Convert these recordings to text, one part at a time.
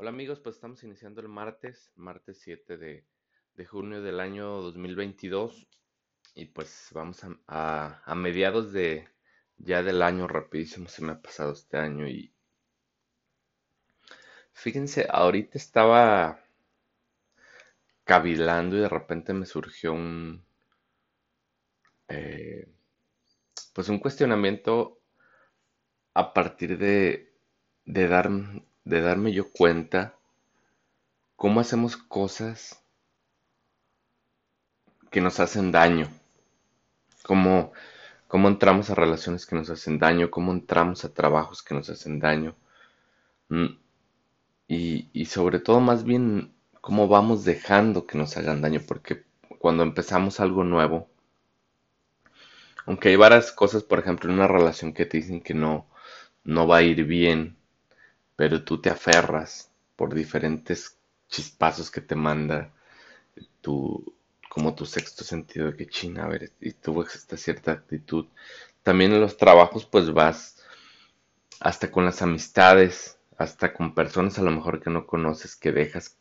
Hola amigos, pues estamos iniciando el martes, martes 7 de, de junio del año 2022 y pues vamos a, a- mediados de ya del año, rapidísimo se me ha pasado este año y fíjense, ahorita estaba cavilando y de repente me surgió un, eh, pues un cuestionamiento a partir de, de dar, de darme yo cuenta cómo hacemos cosas que nos hacen daño, cómo, cómo entramos a relaciones que nos hacen daño, cómo entramos a trabajos que nos hacen daño, mm, y, y sobre todo más bien cómo vamos dejando que nos hagan daño, porque cuando empezamos algo nuevo, aunque hay varias cosas, por ejemplo, en una relación que te dicen que no, no va a ir bien, pero tú te aferras por diferentes chispazos que te manda tu, como tu sexto sentido de que china, a y tuvo esta cierta actitud. También en los trabajos, pues vas hasta con las amistades, hasta con personas a lo mejor que no conoces, que dejas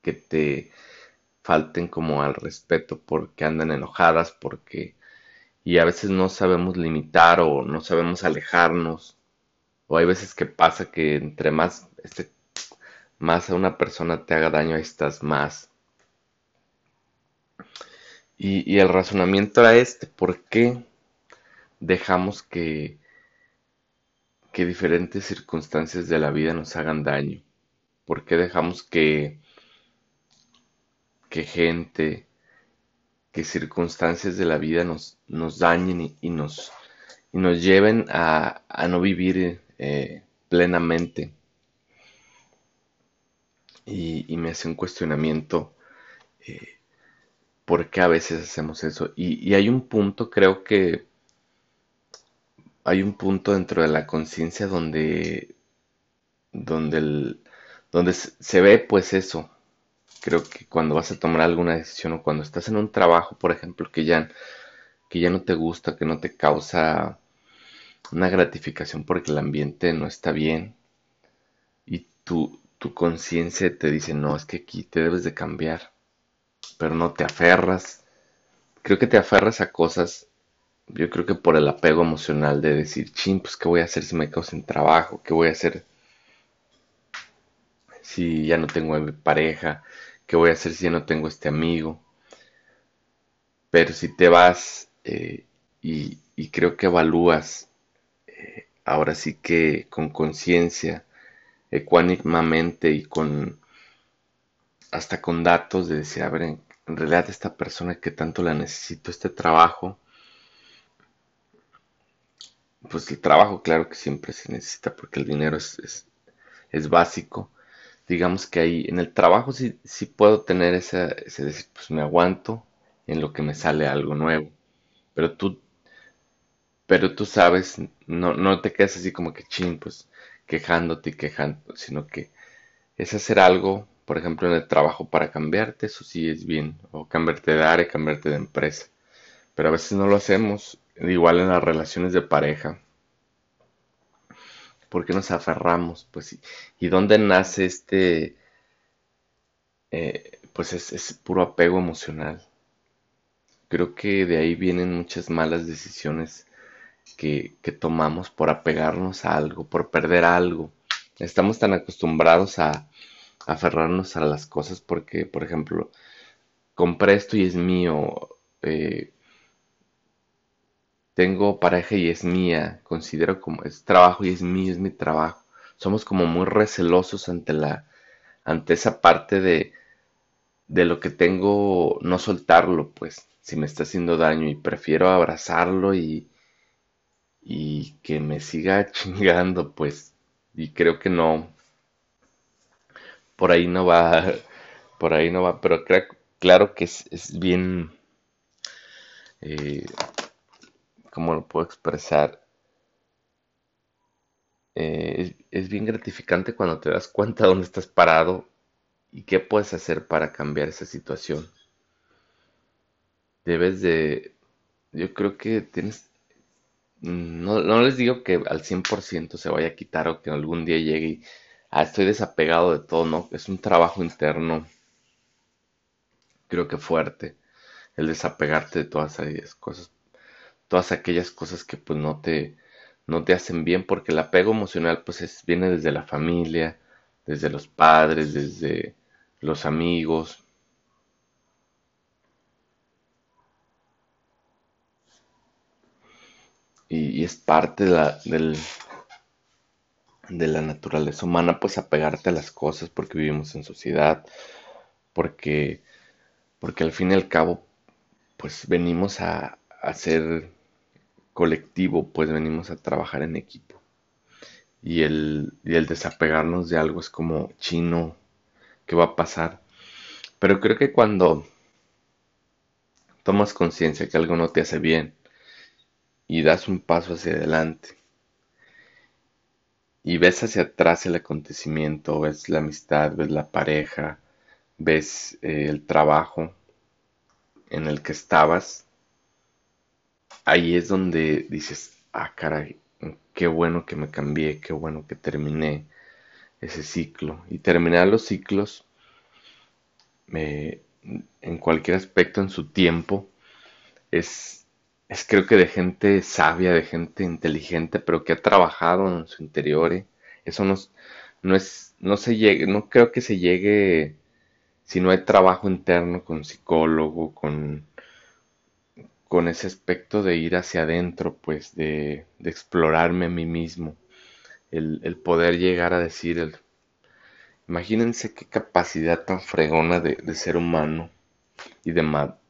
que te falten como al respeto porque andan enojadas, porque y a veces no sabemos limitar o no sabemos alejarnos, o hay veces que pasa que entre más este más a una persona te haga daño, ahí estás más. Y, y el razonamiento era este, ¿por qué dejamos que, que diferentes circunstancias de la vida nos hagan daño? ¿Por qué dejamos que, que gente, que circunstancias de la vida nos, nos dañen y, y nos, y nos lleven a, a no vivir eh, plenamente? Y, me hace un cuestionamiento, eh, ¿por qué a veces hacemos eso? Y, hay un punto, creo que hay un punto dentro de la conciencia donde, donde, donde se se ve pues eso. Creo que cuando vas a tomar alguna decisión o cuando estás en un trabajo, por ejemplo, que ya, que ya no te gusta, que no te causa una gratificación porque el ambiente no está bien y tu, tu conciencia te dice, no, es que aquí te debes de cambiar, pero no te aferras. Creo que te aferras a cosas, yo creo que por el apego emocional de decir, chin, pues qué voy a hacer si me quedo sin trabajo, qué voy a hacer si ya no tengo pareja, qué voy a hacer si ya no tengo este amigo. Pero si te vas eh, y, y creo que evalúas ahora sí que con conciencia, ecuánimamente y con hasta con datos de decir, a ver, en, realidad esta persona que tanto la necesito, este trabajo, pues el trabajo claro que siempre se necesita porque el dinero es, es, es básico. Digamos que ahí en el trabajo sí, sí puedo tener esa, ese decir, pues me aguanto en lo que me sale algo nuevo. Pero tú, pero tú sabes, no, no te quedas así como que chin, pues quejándote y quejando, sino que es hacer algo, por ejemplo, en el trabajo para cambiarte, eso sí es bien, o cambiarte de área, cambiarte de empresa, pero a veces no lo hacemos, igual en las relaciones de pareja, porque nos aferramos, pues, y, y dónde nace este, eh, pues es, es puro apego emocional. Creo que de ahí vienen muchas malas decisiones que, tomamos por apegarnos a algo, por perder algo. Estamos tan acostumbrados a aferrarnos a las cosas porque, por ejemplo, compré esto y es mío, eh, tengo pareja y es mía, considero como es trabajo y es mío, es mi trabajo. Somos como muy recelosos ante la, ante esa parte de, de lo que tengo, no soltarlo, pues, si me está haciendo daño y prefiero abrazarlo y, y que me siga chingando, pues, y creo que no, por ahí no va, por ahí no va, pero creo, claro que es, bien, eh, ¿cómo lo puedo expresar? Eh, es, es bien gratificante cuando te das cuenta dónde estás parado y qué puedes hacer para cambiar esa situación. Debes de, yo creo que tienes, no, no les digo que al 100% se vaya a quitar o que algún día llegue y, ah, estoy desapegado de todo, ¿no? Es un trabajo interno, creo que fuerte, el desapegarte de todas aquellas cosas, todas aquellas cosas que pues no te, no te hacen bien, porque el apego emocional pues es, viene desde la familia, desde los padres, desde los amigos. Y, es parte de la, del, de la naturaleza humana, pues apegarte a las cosas porque vivimos en sociedad, porque, porque al fin y al cabo, pues venimos a, ser colectivo, pues venimos a trabajar en equipo. Y el, y el desapegarnos de algo es como chino, ¿qué va a pasar? Pero creo que cuando tomas conciencia que algo no te hace bien y das un paso hacia adelante y ves hacia atrás el acontecimiento, ves la amistad, ves la pareja, ves eh, el trabajo en el que estabas, ahí es donde dices, ah, caray, qué bueno que me cambié, qué bueno que terminé ese ciclo. Y terminar los ciclos en cualquier aspecto en su tiempo es, es creo que de gente sabia, de gente inteligente, pero que ha trabajado en su interior. ¿eh? Eso no, no es, no se llegue, no creo que se llegue si no hay trabajo interno con psicólogo, con, con ese aspecto de ir hacia adentro, pues de, de explorarme a mí mismo, el, el, poder llegar a decir, el, imagínense qué capacidad tan fregona de, de ser humano y de,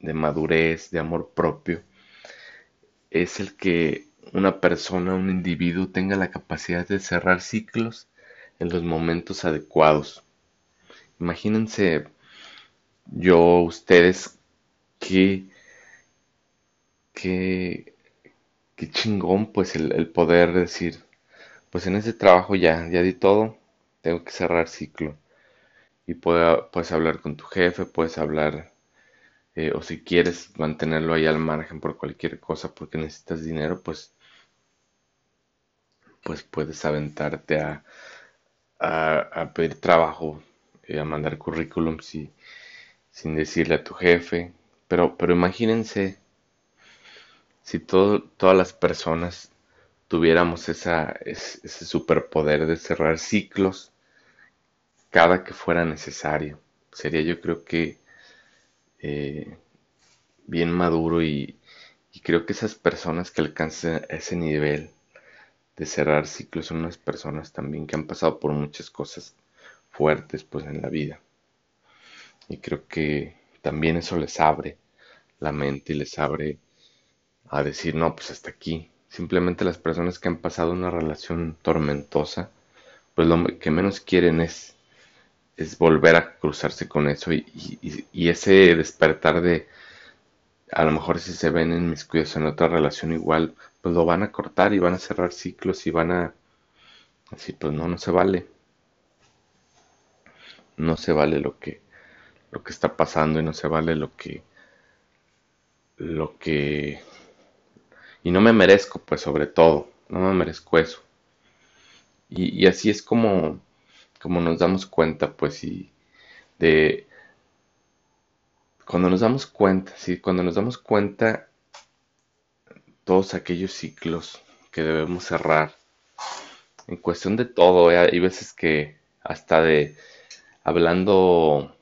de madurez, de amor propio, es el que una persona, un individuo tenga la capacidad de cerrar ciclos en los momentos adecuados. Imagínense yo, ustedes, qué, qué, qué chingón pues el, poder decir, pues en ese trabajo ya, ya di todo, tengo que cerrar ciclo. Y puedes hablar con tu jefe, puedes hablar eh, o si quieres mantenerlo ahí al margen por cualquier cosa porque necesitas dinero, pues, pues puedes aventarte a, a, pedir trabajo, eh, a mandar currículum si, sin decirle a tu jefe. Pero, pero imagínense si todas las personas tuviéramos esa, ese superpoder de cerrar ciclos cada que fuera necesario. Sería yo creo que eh, bien maduro y, creo que esas personas que alcanzan ese nivel de cerrar ciclos son unas personas también que han pasado por muchas cosas fuertes pues en la vida. Y creo que también eso les abre la mente y les abre a decir, no, pues hasta aquí. Simplemente las personas que han pasado una relación tormentosa, pues lo que menos quieren es es volver a cruzarse con eso y, ese despertar de a lo mejor si se ven en mis cuidados en otra relación igual, pues lo van a cortar y van a cerrar ciclos y van a así pues no, no se vale. No se vale lo que lo que está pasando y no se vale lo que lo que y no me merezco pues sobre todo, no me merezco eso. Y, y así es como como nos damos cuenta, pues, y de cuando nos damos cuenta, sí, cuando nos damos cuenta todos aquellos ciclos que debemos cerrar, en cuestión de todo, ¿eh? hay veces que hasta de hablando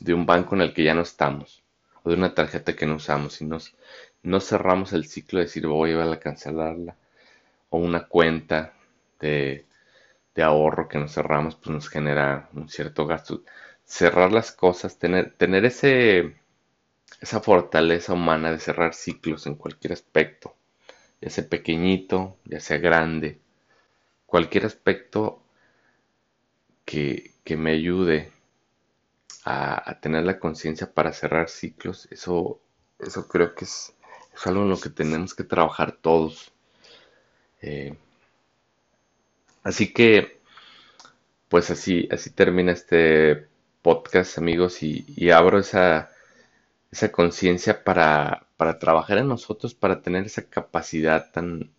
de un banco en el que ya no estamos, o de una tarjeta que no usamos, y nos, no cerramos el ciclo de decir voy a, a cancelarla, o una cuenta de de ahorro que nos cerramos, pues nos genera un cierto gasto. Cerrar las cosas, tener, tener ese, esa fortaleza humana de cerrar ciclos en cualquier aspecto, ya sea pequeñito, ya sea grande, cualquier aspecto que, que me ayude a, tener la conciencia para cerrar ciclos, eso, eso creo que es, es, algo en lo que tenemos que trabajar todos. Eh, Así que, pues así, así termina este podcast, amigos, y, abro esa, esa conciencia para, para trabajar en nosotros, para tener esa capacidad tan,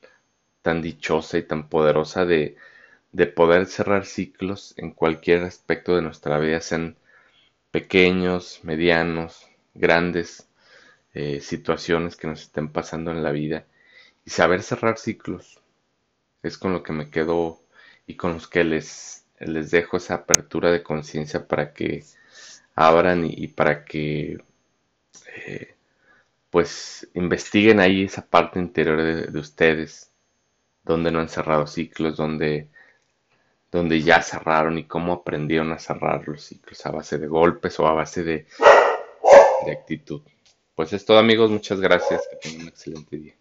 tan dichosa y tan poderosa de, de poder cerrar ciclos en cualquier aspecto de nuestra vida, sean pequeños, medianos, grandes eh, situaciones que nos estén pasando en la vida y saber cerrar ciclos. Es con lo que me quedo y con los que les, les dejo esa apertura de conciencia para que abran y, para que eh, pues investiguen ahí esa parte interior de, ustedes, donde no han cerrado ciclos, donde, donde ya cerraron y cómo aprendieron a cerrar los ciclos a base de golpes o a base de, de actitud. Pues es todo amigos, muchas gracias, que tengan un excelente día.